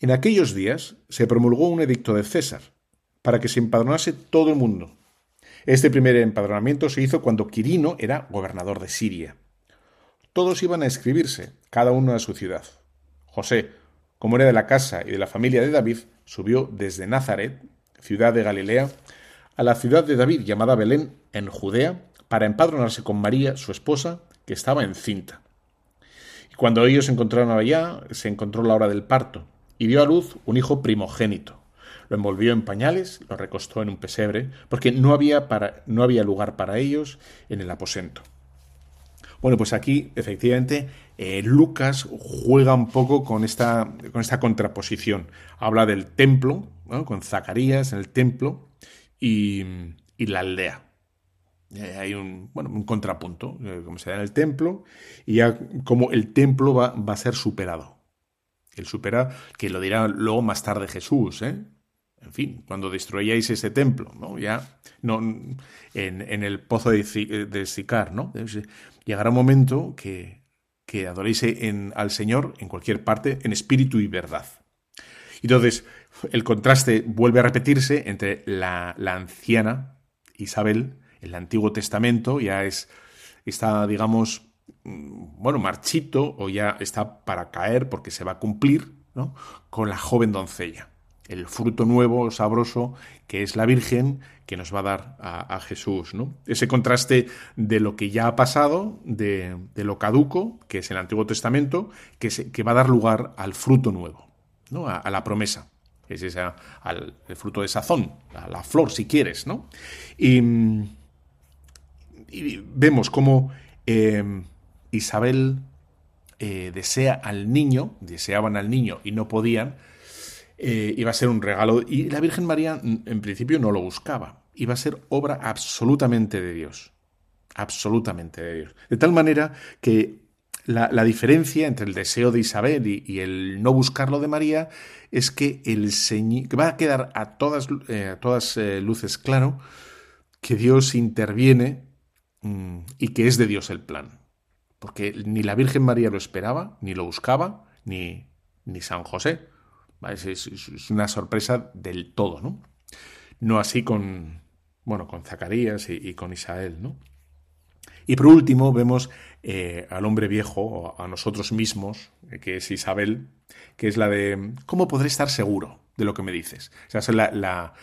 En aquellos días se promulgó un edicto de César para que se empadronase todo el mundo. Este primer empadronamiento se hizo cuando Quirino era gobernador de Siria. Todos iban a escribirse, cada uno a su ciudad. José, como era de la casa y de la familia de David, subió desde Nazaret, ciudad de Galilea, a la ciudad de David llamada Belén, en Judea, para empadronarse con María, su esposa, que estaba encinta. Y cuando ellos encontraron allá, se encontró la hora del parto, y dio a luz un hijo primogénito. Lo envolvió en pañales, lo recostó en un pesebre, porque no había, no había lugar para ellos en el aposento. Bueno, pues aquí efectivamente eh, Lucas juega un poco con esta, con esta contraposición. Habla del templo, con Zacarías en el templo y, la aldea. Eh, hay un, bueno, un contrapunto, eh, como se da en el templo, y ya como el templo va, va a ser superado. El supera, que lo dirá luego más tarde Jesús, ¿eh? en fin, cuando destruyáis ese templo, ¿no? Ya, no, en, en el pozo de, de Sicar, ¿no? Llegará un momento que, que adoréis en, al Señor en cualquier parte, en espíritu y verdad. Entonces, el contraste vuelve a repetirse entre la, anciana Isabel, el Antiguo Testamento, ya es, está, digamos, mm, bueno, marchito o ya está para caer porque se va a cumplir. Con la joven doncella el fruto nuevo, sabroso, que es la Virgen, que nos va a dar a, Jesús. ¿no? Ese contraste de lo que ya ha pasado, de, lo caduco, que es el Antiguo Testamento, que, que, va a dar lugar al fruto nuevo, ¿no? a, la promesa. Es ese, al el fruto de sazón, a la flor, si quieres. ¿no? Y, vemos cómo eh, Isabel eh, desea al niño, deseaban al niño y no podían, eh, iba a ser un regalo. Y la Virgen María en principio no lo buscaba. Iba a ser obra absolutamente de Dios. Absolutamente de Dios. De tal manera que la, diferencia entre el deseo de Isabel y, el no buscarlo de María es que el va a quedar a todas, eh, todas eh, luces claro que Dios interviene mm, y que es de Dios el plan. Porque ni la Virgen María lo esperaba, ni lo buscaba, ni, ni San José. Es, una sorpresa del todo, ¿no? No así con, bueno, con Zacarías y, con Isael, ¿no? Y por último vemos eh, al hombre viejo, a nosotros mismos, eh, que es Isabel, que es la de ¿cómo podré estar seguro de lo que me dices? O sea, es la,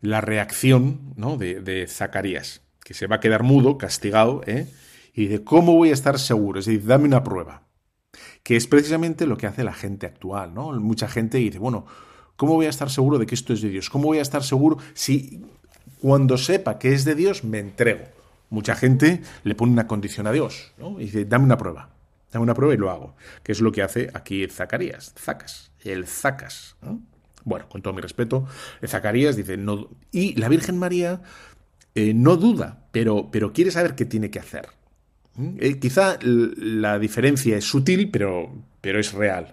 la, reacción ¿no? de, de, Zacarías, que se va a quedar mudo, castigado, ¿eh? y de ¿cómo voy a estar seguro? Es decir, dame una prueba que es precisamente lo que hace la gente actual, ¿no? Mucha gente dice, bueno, ¿cómo voy a estar seguro de que esto es de Dios? ¿Cómo voy a estar seguro si cuando sepa que es de Dios me entrego? Mucha gente le pone una condición a Dios, ¿no? Y dice, dame una prueba, dame una prueba y lo hago, que es lo que hace aquí Zacarías, Zacas, el Zacas, Bueno, con todo mi respeto, Zacarías dice, no, y la Virgen María eh, no duda, pero, pero quiere saber qué tiene que hacer. Eh, quizá la diferencia es sutil, pero, pero es real.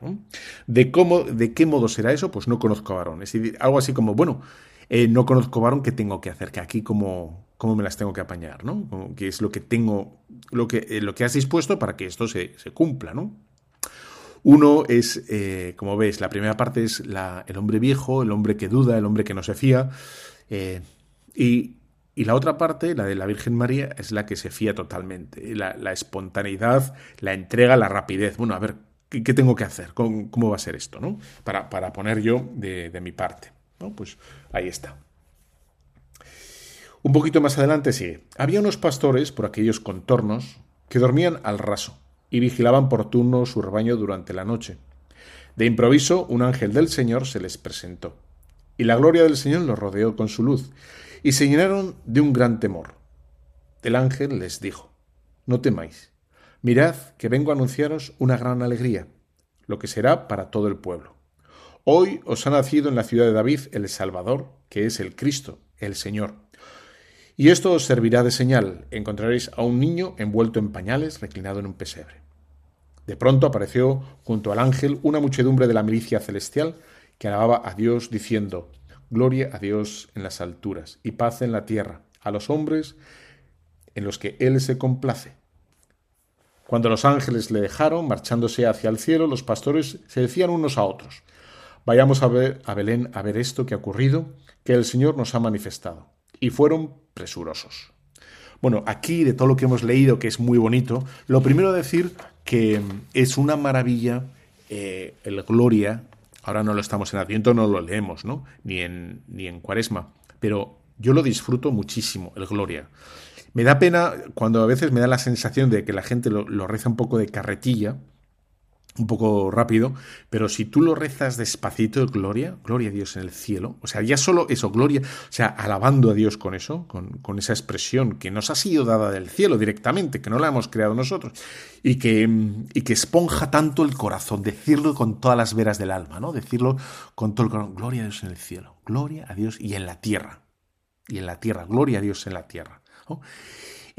¿De, cómo, ¿De qué modo será eso? Pues no conozco a varón. Es algo así como, bueno, eh, no conozco varón, ¿qué tengo que hacer? Que aquí cómo, cómo me las tengo que apañar, ¿no? ¿Qué es lo que tengo, lo que, eh, lo que has dispuesto para que esto se, se cumpla, ¿no? Uno es, como ves, la primera parte es la, el hombre viejo, el hombre que duda, el hombre que no se fía. y, y, la otra parte, la de la Virgen María, es la que se fía totalmente. La, la espontaneidad, la entrega, la rapidez. Bueno, a ver, ¿qué, tengo que hacer? ¿Cómo, ¿Cómo, va a ser esto? ¿no? Para, para poner yo de, mi parte. Pues ahí está. Un poquito más adelante sigue. Había unos pastores por aquellos contornos que dormían al raso y vigilaban por turno su rebaño durante la noche. De improviso, un ángel del Señor se les presentó, y la gloria del Señor los rodeó con su luz, y se llenaron de un gran temor. El ángel les dijo, No temáis, mirad que vengo a anunciaros una gran alegría, lo que será para todo el pueblo. Hoy os ha nacido en la ciudad de David el Salvador, que es el Cristo, el Señor. Y esto os servirá de señal. Encontraréis a un niño envuelto en pañales, reclinado en un pesebre. De pronto apareció junto al ángel una muchedumbre de la milicia celestial que alababa a Dios diciendo, Gloria a Dios en las alturas y paz en la tierra, a los hombres en los que Él se complace. Cuando los ángeles le dejaron, marchándose hacia el cielo, los pastores se decían unos a otros, Vayamos a, ver, a Belén a ver esto que ha ocurrido, que el Señor nos ha manifestado. Y fueron presurosos. Bueno, aquí de todo lo que hemos leído, que es muy bonito, lo primero decir que es una maravilla eh, el Gloria. Ahora no lo estamos en Adviento, no lo leemos, ¿no? Ni en, ni en Cuaresma. Pero yo lo disfruto muchísimo, el Gloria. Me da pena cuando a veces me da la sensación de que la gente lo, lo reza un poco de carretilla, un poco rápido, pero si tú lo rezas despacito, gloria, gloria a Dios en el cielo, o sea, ya solo eso, gloria, o sea, alabando a Dios con eso, con, esa expresión que nos ha sido dada del cielo directamente, que no la hemos creado nosotros, y que, y que esponja tanto el corazón, decirlo con todas las veras del alma, ¿no? Decirlo con todo el corazón, gloria a Dios en el cielo, gloria a Dios y en la tierra, y en la tierra, gloria a Dios en la tierra. ¿no?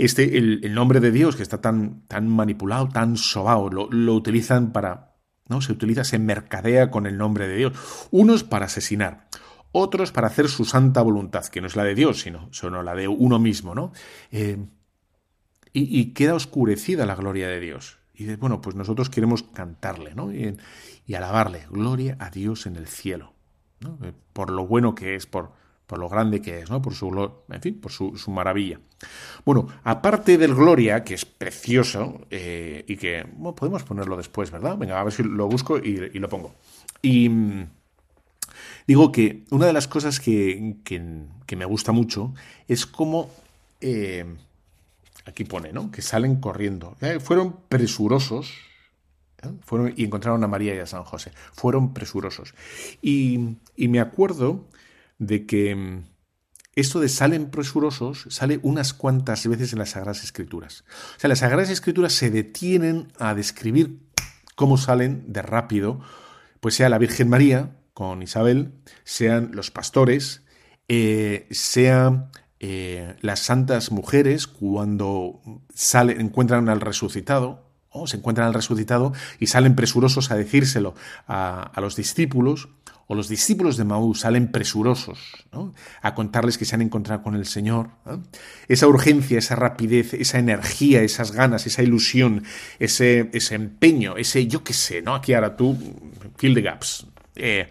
Este, el, nombre de Dios que está tan, tan manipulado, tan sobao, lo, utilizan para, ¿no? Se utiliza, se mercadea con el nombre de Dios. Unos para asesinar, otros para hacer su santa voluntad, que no es la de Dios, sino, sino la de uno mismo, ¿no? Eh, y, queda oscurecida la gloria de Dios. Y dices, bueno, pues nosotros queremos cantarle, ¿no? Y, y alabarle, gloria a Dios en el cielo, ¿no? Eh, por lo bueno que es, por, por lo grande que es, ¿no? Por su, en fin, por su, maravilla. Bueno, aparte del Gloria, que es precioso eh, y que podemos ponerlo después, ¿verdad? Venga, a ver si lo busco y, lo pongo. Y mm, digo que una de las cosas que, me gusta mucho es cómo eh, aquí pone, ¿no? Que salen corriendo. Eh, fueron presurosos. Fueron, y encontraron a María y a San José. Fueron presurosos. Y, me acuerdo de que mm, esto de salen presurosos sale unas cuantas veces en las Sagradas Escrituras. O sea, las Sagradas Escrituras se detienen a describir cómo salen de rápido, pues sea la Virgen María con Isabel, sean los pastores, eh, sean eh, las santas mujeres cuando encuentran al resucitado, o se encuentran al resucitado y salen presurosos a decírselo a los discípulos, o los discípulos de Maús salen presurosos a contarles que se han encontrado con el Señor. Esa urgencia, esa rapidez, esa energía, esas ganas, esa ilusión, ese, ese empeño, ese yo qué sé, ¿no? Aquí ahora tú, fill the gaps. Eh,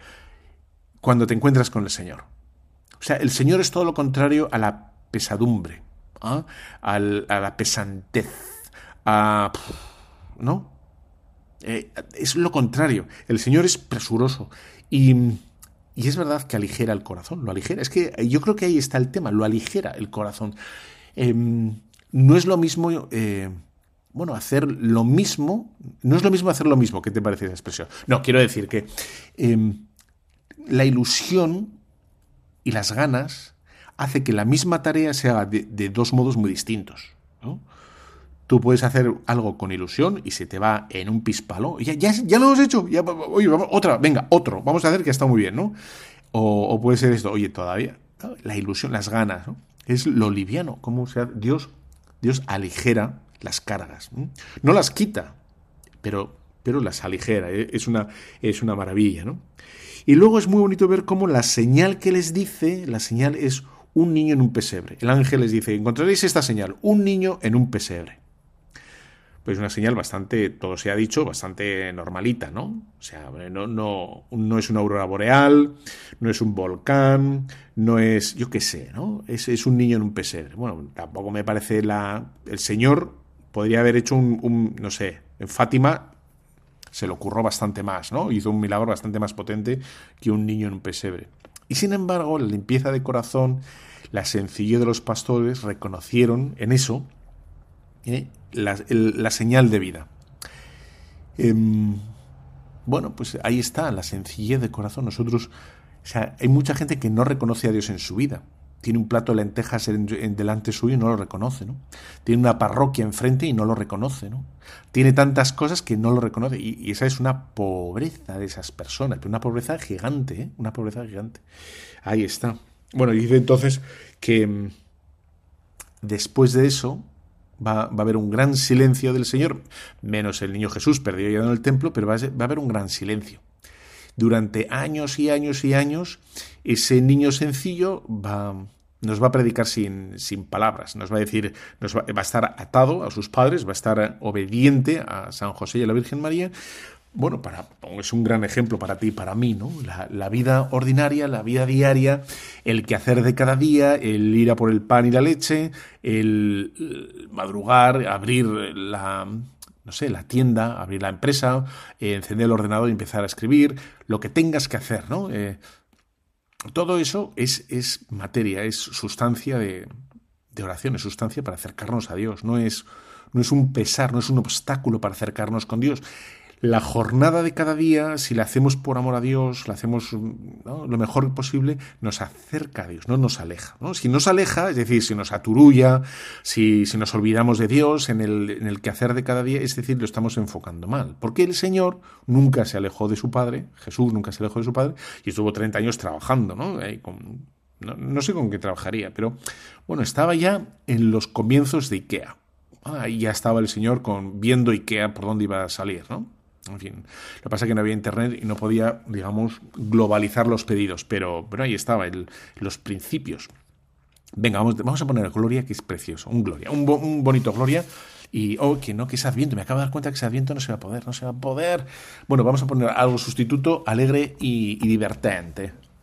cuando te encuentras con el Señor. O sea, el Señor es todo lo contrario a la pesadumbre, ¿ah? a la pesantez, a... ¿no? Eh, es lo contrario. El Señor es presuroso. Y, y, es verdad que aligera el corazón, lo aligera. Es que yo creo que ahí está el tema, lo aligera el corazón. Em, no es lo mismo, eh, bueno, hacer lo mismo, no es lo mismo hacer lo mismo, ¿qué te parece esa expresión? No, quiero decir que em, la ilusión y las ganas hace que la misma tarea se haga de, de dos modos muy distintos. ¿no? Tú puedes hacer algo con ilusión y se te va en un pispalo. Ya, ya, lo hemos hecho. Oye, otra, venga, otro. Vamos a hacer que está muy bien, ¿no? O, puede ser esto, oye, todavía. La ilusión, las ganas, ¿no? Es lo liviano. Cómo sea, Dios, Dios aligera las cargas. ¿no? las quita, pero, pero las aligera, ¿eh? es una, es una maravilla, ¿no? Y luego es muy bonito ver cómo la señal que les dice, la señal es un niño en un pesebre. El ángel les dice, encontraréis esta señal, un niño en un pesebre. Pues una señal bastante, todo se ha dicho, bastante normalita, ¿no? O sea, no, no, no es una aurora boreal, no es un volcán, no es, yo qué sé, ¿no? Es, es un niño en un pesebre. Bueno, tampoco me parece la... El Señor podría haber hecho un, un no sé, en Fátima se le ocurrió bastante más, ¿no? Hizo un milagro bastante más potente que un niño en un pesebre. Y sin embargo, la limpieza de corazón, la sencillez de los pastores reconocieron en eso ¿eh? La, señal de vida. Em, bueno, pues ahí está, la sencillez de corazón. Nosotros, o sea, hay mucha gente que no reconoce a Dios en su vida tiene un plato de lentejas en, delante suyo y no lo reconoce, ¿no? Tiene una parroquia enfrente y no lo reconoce, ¿no? Tiene tantas cosas que no lo reconoce y, esa es una pobreza de esas personas, pero una pobreza gigante, ¿eh? Una pobreza gigante. Ahí está. Bueno, dice entonces que mm, después de eso va, va, a haber un gran silencio del Señor, menos el niño Jesús perdido ya en el templo, pero va a haber un gran silencio durante años y años y años, ese niño sencillo va, nos va a predicar sin, sin palabras, nos va a decir, nos va, a estar atado a sus padres, va a estar obediente a San José y a la Virgen María. Bueno, para, es un gran ejemplo para ti y para mí, ¿no? La, vida ordinaria, la vida diaria, el quehacer de cada día, el ir a por el pan y la leche, el madrugar, abrir la, no sé, la tienda, abrir la empresa, eh, encender el ordenador y empezar a escribir, lo que tengas que hacer, ¿no? Eh, todo eso es, es, materia, es sustancia de, de, oración, es sustancia para acercarnos a Dios, no es, no es un pesar, no es un obstáculo para acercarnos con Dios la jornada de cada día, si la hacemos por amor a Dios, la hacemos lo mejor posible, nos acerca a Dios, no nos aleja. Si nos aleja, es decir, si nos aturulla, si, nos olvidamos de Dios en el, en el quehacer de cada día, es decir, lo estamos enfocando mal. Porque el Señor nunca se alejó de su Padre, Jesús nunca se alejó de su Padre, y estuvo 30 años trabajando, ¿no? no, sé con qué trabajaría, pero bueno, estaba ya en los comienzos de IKEA. Ahí ya estaba el Señor con, viendo IKEA por dónde iba a salir, ¿no? En fin, lo que pasa es que no había internet y no podía, digamos, globalizar los pedidos, pero, pero ahí estaba, el, los principios. Venga, vamos, vamos a poner Gloria, que es precioso, un Gloria, un, un bonito Gloria. Y, oh, que no, que es Adviento. Me acabo de dar cuenta que ese Adviento no se va a poder, no se va a poder. Bueno, vamos a poner algo sustituto, alegre y divertente.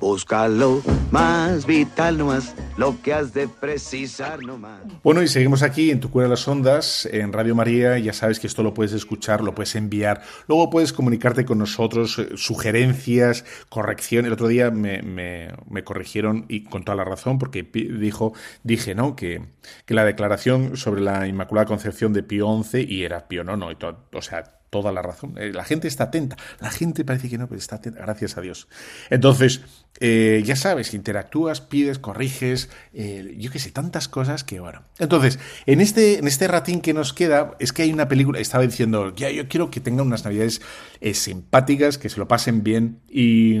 Búscalo más vital nomás lo que has de precisar. Bueno, y seguimos aquí en Tu Cura de las Ondas, en Radio María. Ya sabes que esto lo puedes escuchar, lo puedes enviar. Luego puedes comunicarte con nosotros, eh, sugerencias, corrección. El otro día me, me, corrigieron y con toda la razón, porque dijo, dije, ¿no? Que, que la declaración sobre la Inmaculada Concepción de Pío XI y era Pío no, y todo, o sea, toda la razón. Eh, la gente está atenta. La gente parece que no, pero está atenta. Gracias a Dios. Entonces, eh, ya sabes, interactúas, pides, corriges, eh, yo qué sé, tantas cosas que bueno. Entonces, en este, en este ratín que nos queda, es que hay una película, estaba diciendo, ya yo quiero que tengan unas navidades simpáticas, que se lo pasen bien y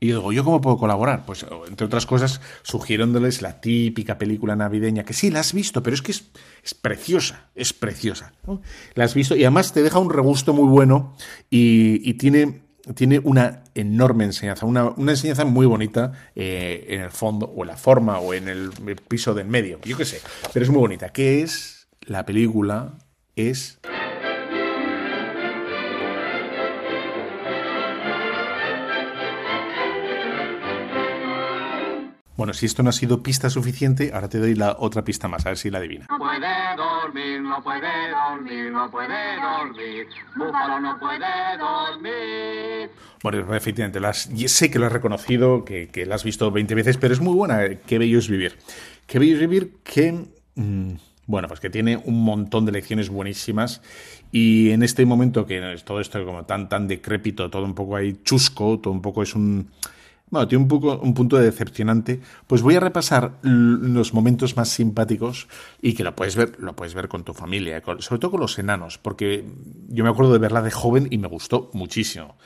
y digo, ¿yo cómo puedo colaborar? Pues, entre otras cosas, sugiriéndoles la típica película navideña, que sí, la has visto, pero es que es, es preciosa, es preciosa. La has visto y además te deja un regusto muy bueno y, tiene, tiene una enorme enseñanza, una, una enseñanza muy bonita eh, en el fondo, o en la forma, o en el, el piso del medio, yo qué sé, pero es muy bonita. ¿Qué es la película? Es... Bueno, si esto no ha sido pista suficiente, ahora te doy la otra pista más, a ver si la adivina. No puede dormir, no puede dormir, no puede dormir. Búfalo no puede dormir. Bueno, efectivamente, las, sé que lo has reconocido, que, que la has visto 20 veces, pero es muy buena. Qué bello es vivir. Qué bello es vivir que... mm, bueno, pues que tiene un montón de lecciones buenísimas y en este momento que es todo esto como tan tan decrépito, todo un poco ahí chusco, todo un poco es un bueno, tiene un poco un punto de decepcionante, pues voy a repasar los momentos más simpáticos y que lo puedes ver, lo puedes ver con tu familia, con- sobre todo con los enanos, porque yo me acuerdo de verla de joven y me gustó muchísimo.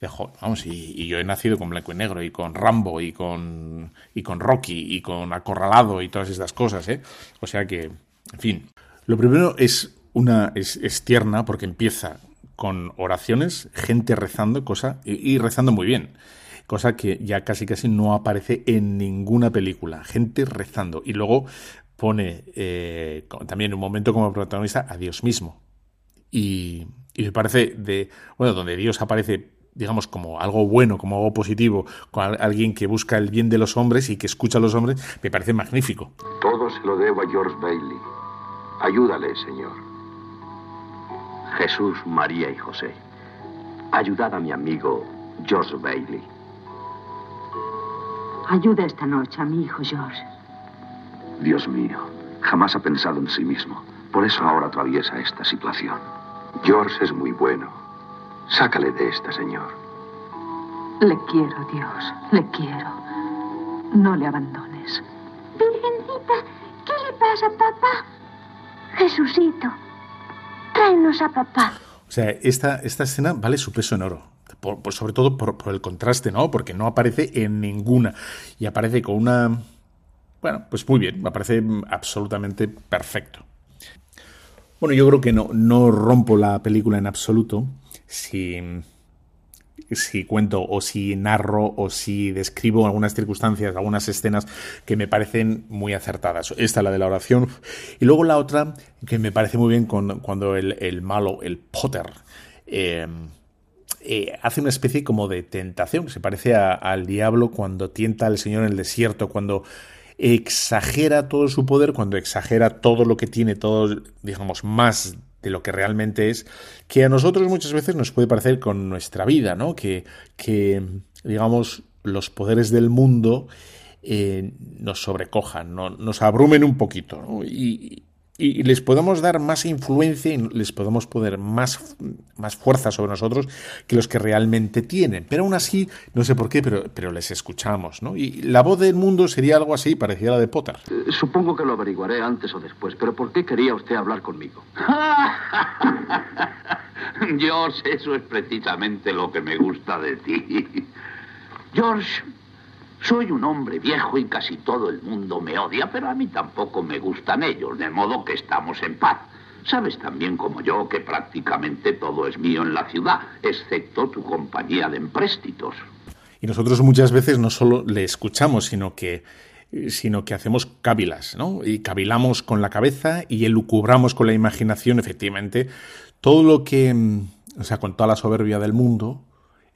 De jo- vamos, y, y yo he nacido con blanco y negro, y con Rambo, y con, y con Rocky, y con Acorralado, y todas estas cosas, ¿eh? O sea que, en fin. Lo primero es una es, es tierna porque empieza con oraciones, gente rezando, cosa, y, y rezando muy bien. Cosa que ya casi casi no aparece en ninguna película. Gente rezando. Y luego pone eh, también un momento como protagonista a Dios mismo y, y me parece de bueno donde Dios aparece digamos como algo bueno como algo positivo con al- alguien que busca el bien de los hombres y que escucha a los hombres me parece magnífico Todo se lo debo a George Bailey. Ayúdale, Señor. Jesús, María y José. Ayudad a mi amigo George Bailey. Ayuda esta noche a mi hijo George. Dios mío, jamás ha pensado en sí mismo. Por eso ahora atraviesa esta situación. George es muy bueno. Sácale de esta, Señor. Le quiero, Dios, le quiero. No le abandones. Virgencita, ¿qué le pasa, papá? Jesucito, tráenos a papá. o sea esta, esta escena vale su peso en oro sobre todo por, el contraste no porque no aparece en ninguna y aparece con una bueno pues muy bien me parece mm, absolutamente perfecto Bueno, yo creo que no, no rompo la película en absoluto si, si cuento o si narro o si describo algunas circunstancias, algunas escenas que me parecen muy acertadas. Esta, la de la oración. Y luego la otra que me parece muy bien cuando el, el malo, el Potter, eh, eh, hace una especie como de tentación, se parece al diablo cuando tienta al Señor en el desierto, cuando exagera todo su poder, cuando exagera todo lo que tiene, todo, digamos, más de lo que realmente es, que a nosotros muchas veces nos puede parecer con nuestra vida, ¿no? Que, que digamos, los poderes del mundo eh, nos sobrecojan, ¿no? nos abrumen un poquito, ¿no? Y, y- les podemos dar más influencia y les podemos poner más, más fuerza sobre nosotros que los que realmente tienen. Pero aún así, no sé por qué, pero, pero les escuchamos, ¿no? Y la voz del mundo sería algo así, parecida a la de Potter. Eh, Supongo que lo averiguaré antes o después, pero ¿por qué quería usted hablar conmigo? George, eso es precisamente lo que me gusta de ti. George, soy un hombre viejo y casi todo el mundo me odia, pero a mí tampoco me gustan ellos, de modo que estamos en paz. Sabes también como yo que prácticamente todo es mío en la ciudad, excepto tu compañía de empréstitos. Y nosotros muchas veces no solo le escuchamos, sino que sino que hacemos cávilas, ¿no? Y cavilamos con la cabeza y elucubramos con la imaginación, efectivamente, todo lo que, mm, o sea, con toda la soberbia del mundo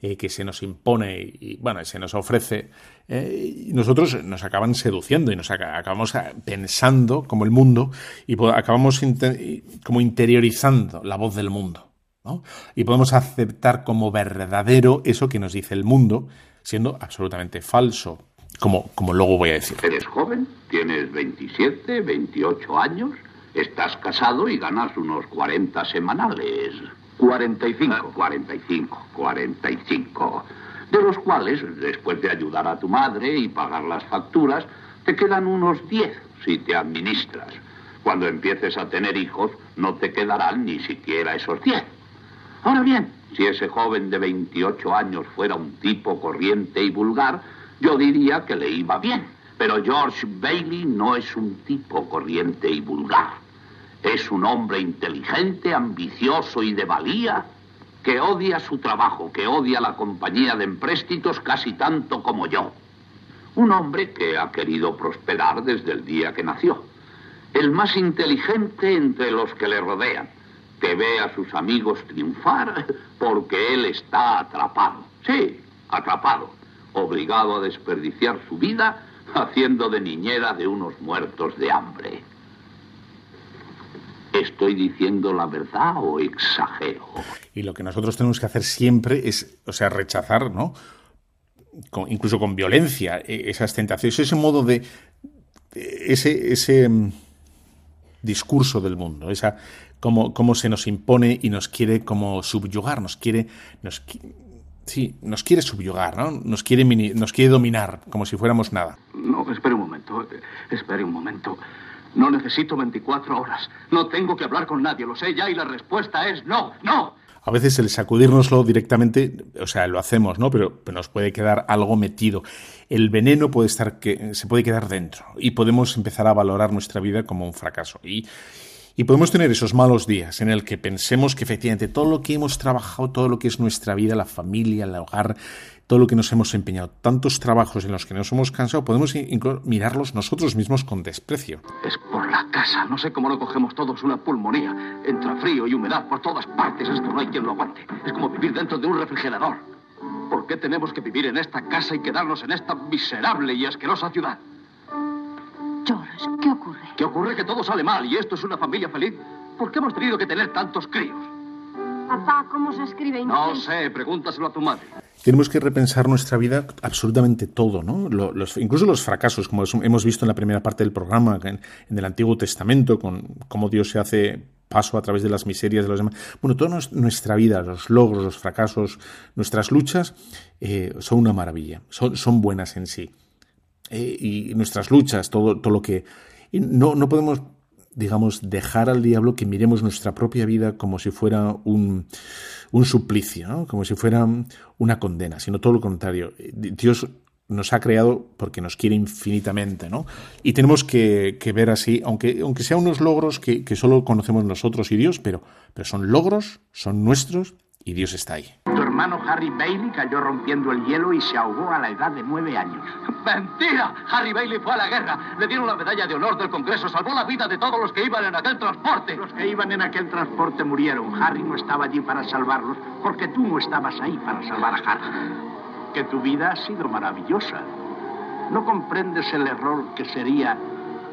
eh, que se nos impone y, bueno, se nos ofrece, eh, y nosotros nos acaban seduciendo y nos aca- acabamos ah, pensando como el mundo y acabamos y como interiorizando la voz del mundo. ¿no? Y podemos aceptar como verdadero eso que nos dice el mundo, siendo absolutamente falso, como, como luego voy a decir. Eres joven, tienes 27, 28 años, estás casado y ganas unos 40 semanales. 45. Ah, 45, 45. De los cuales, después de ayudar a tu madre y pagar las facturas, te quedan unos 10 si te administras. Cuando empieces a tener hijos, no te quedarán ni siquiera esos 10. Ahora bien, si ese joven de 28 años fuera un tipo corriente y vulgar, yo diría que le iba bien. Pero George Bailey no es un tipo corriente y vulgar. Es un hombre inteligente, ambicioso y de valía, que odia su trabajo, que odia la compañía de empréstitos casi tanto como yo. Un hombre que ha querido prosperar desde el día que nació. El más inteligente entre los que le rodean, que ve a sus amigos triunfar porque él está atrapado. Sí, atrapado. Obligado a desperdiciar su vida haciendo de niñera de unos muertos de hambre. ¿Estoy diciendo la verdad o exagero? Y lo que nosotros tenemos que hacer siempre es, o sea, rechazar, ¿no? incluso con violencia, e, esas tentaciones, ese modo de. ese, ese mm, discurso del mundo, esa cómo, cómo se nos impone y nos quiere como subyugar, nos quiere. Nos, sí, nos quiere subyugar, ¿no? Nos quiere, nos quiere dominar, como si fuéramos nada. No, espere un momento, espere un momento. No necesito 24 horas. No tengo que hablar con nadie, lo sé ya, y la respuesta es no, no. A veces el sacudírnoslo directamente, o sea, lo hacemos, ¿no? Pero, nos puede quedar algo metido. El veneno puede estar que se puede quedar dentro y podemos empezar a valorar nuestra vida como un fracaso. Y, y podemos tener esos malos días en el que pensemos que efectivamente todo lo que hemos trabajado, todo lo que es nuestra vida, la familia, el hogar, todo lo que nos hemos empeñado, tantos trabajos en los que nos hemos cansado, podemos mirarlos nosotros mismos con desprecio. Es por la casa, no sé cómo no cogemos todos una pulmonía. Entra frío y humedad por todas partes, esto no hay quien lo aguante. Es como vivir dentro de un refrigerador. ¿Por qué tenemos que vivir en esta casa y quedarnos en esta miserable y asquerosa ciudad? George, ¿qué ocurre? ¿Qué ocurre? Que todo sale mal y esto es una familia feliz. ¿Por qué hemos tenido que tener tantos críos? Papá, ¿cómo se escribe? No sé, pregúntaselo a tu madre. Tenemos que repensar nuestra vida absolutamente todo, ¿no? Incluso los fracasos, como hemos visto en la primera parte del programa, en, el Antiguo Testamento, con cómo Dios se hace paso a través de las miserias de los demás. Bueno, toda nuestra vida, los logros, los fracasos, nuestras luchas, eh, son una maravilla, son, son buenas en sí. Eh, y nuestras luchas, todo, todo lo que... No, no podemos digamos, dejar al diablo que miremos nuestra propia vida como si fuera un, un suplicio, como si fuera una condena, sino todo lo contrario. Dios nos ha creado porque nos quiere infinitamente, ¿no? Y tenemos que, ver así, aunque, aunque sean unos logros que, que, solo conocemos nosotros y Dios, pero, pero son logros, son nuestros y Dios está ahí. Tu hermano Harry Bailey cayó rompiendo el hielo y se ahogó a la edad de nueve años. ¡Mentira! Harry Bailey fue a la guerra. Le dieron la medalla de honor del Congreso. Salvó la vida de todos los que iban en aquel transporte. Los que iban en aquel transporte murieron. Harry no estaba allí para salvarlos porque tú no estabas ahí para salvar a Harry. Que tu vida ha sido maravillosa. ¿No comprendes el error que sería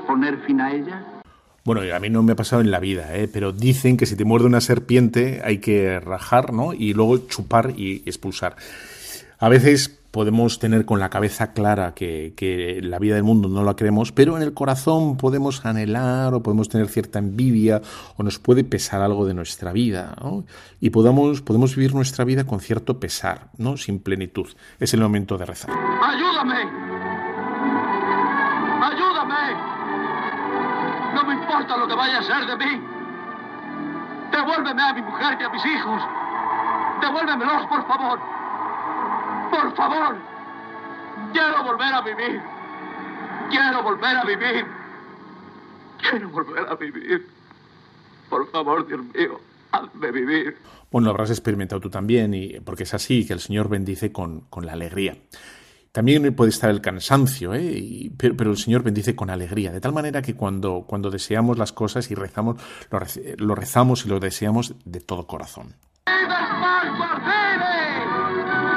poner fin a ella? Bueno, a mí no me ha pasado en la vida, ¿eh? pero dicen que si te muerde una serpiente hay que rajar, ¿no? Y luego chupar y expulsar. A veces podemos tener con la cabeza clara que, la vida del mundo no la queremos, pero en el corazón podemos anhelar o podemos tener cierta envidia o nos puede pesar algo de nuestra vida. Y podamos, podemos vivir nuestra vida con cierto pesar, ¿no? Sin plenitud. Es el momento de rezar. Que vaya a ser de mí. Devuélveme a mi mujer y a mis hijos. Devuélvemelos, por favor. Por favor. Quiero volver a vivir. Quiero volver a vivir. Quiero volver a vivir. Por favor, Dios mío, hazme vivir. Bueno, lo habrás experimentado tú también, y porque es así que el Señor bendice con, con la alegría. También puede estar el cansancio, ¿eh? pero, el Señor bendice con alegría, de tal manera que cuando, cuando deseamos las cosas y rezamos, lo, rezamos y lo deseamos de todo corazón. ¡Felices Pascuas,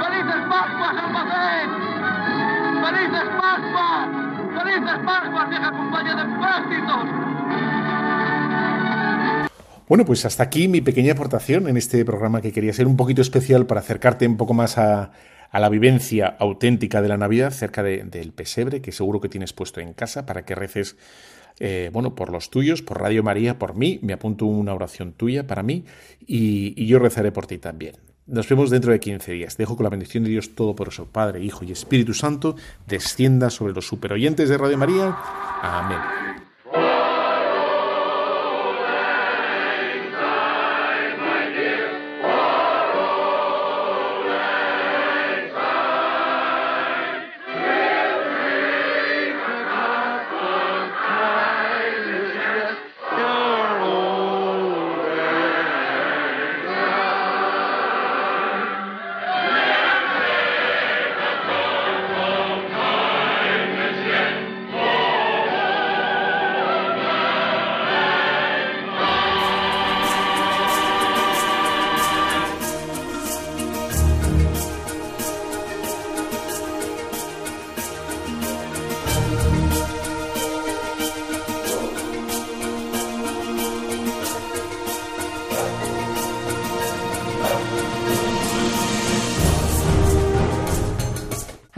¡Felices Pascuas, Almacén! ¡Felices Pascuas! ¡Felices Pascuas, vieja compañía de prácticos! Bueno, pues hasta aquí mi pequeña aportación en este programa que quería ser un poquito especial para acercarte un poco más a, a la vivencia auténtica de la Navidad cerca del pesebre que seguro que tienes puesto en casa para que reces eh, bueno, por los tuyos, por Radio María, por mí, me apunto una oración tuya para mí y, yo rezaré por ti también. Nos vemos dentro de 15 días. Dejo con la bendición de Dios Todopoderoso, Padre, Hijo y Espíritu Santo, descienda sobre los superoyentes de Radio María. Amén.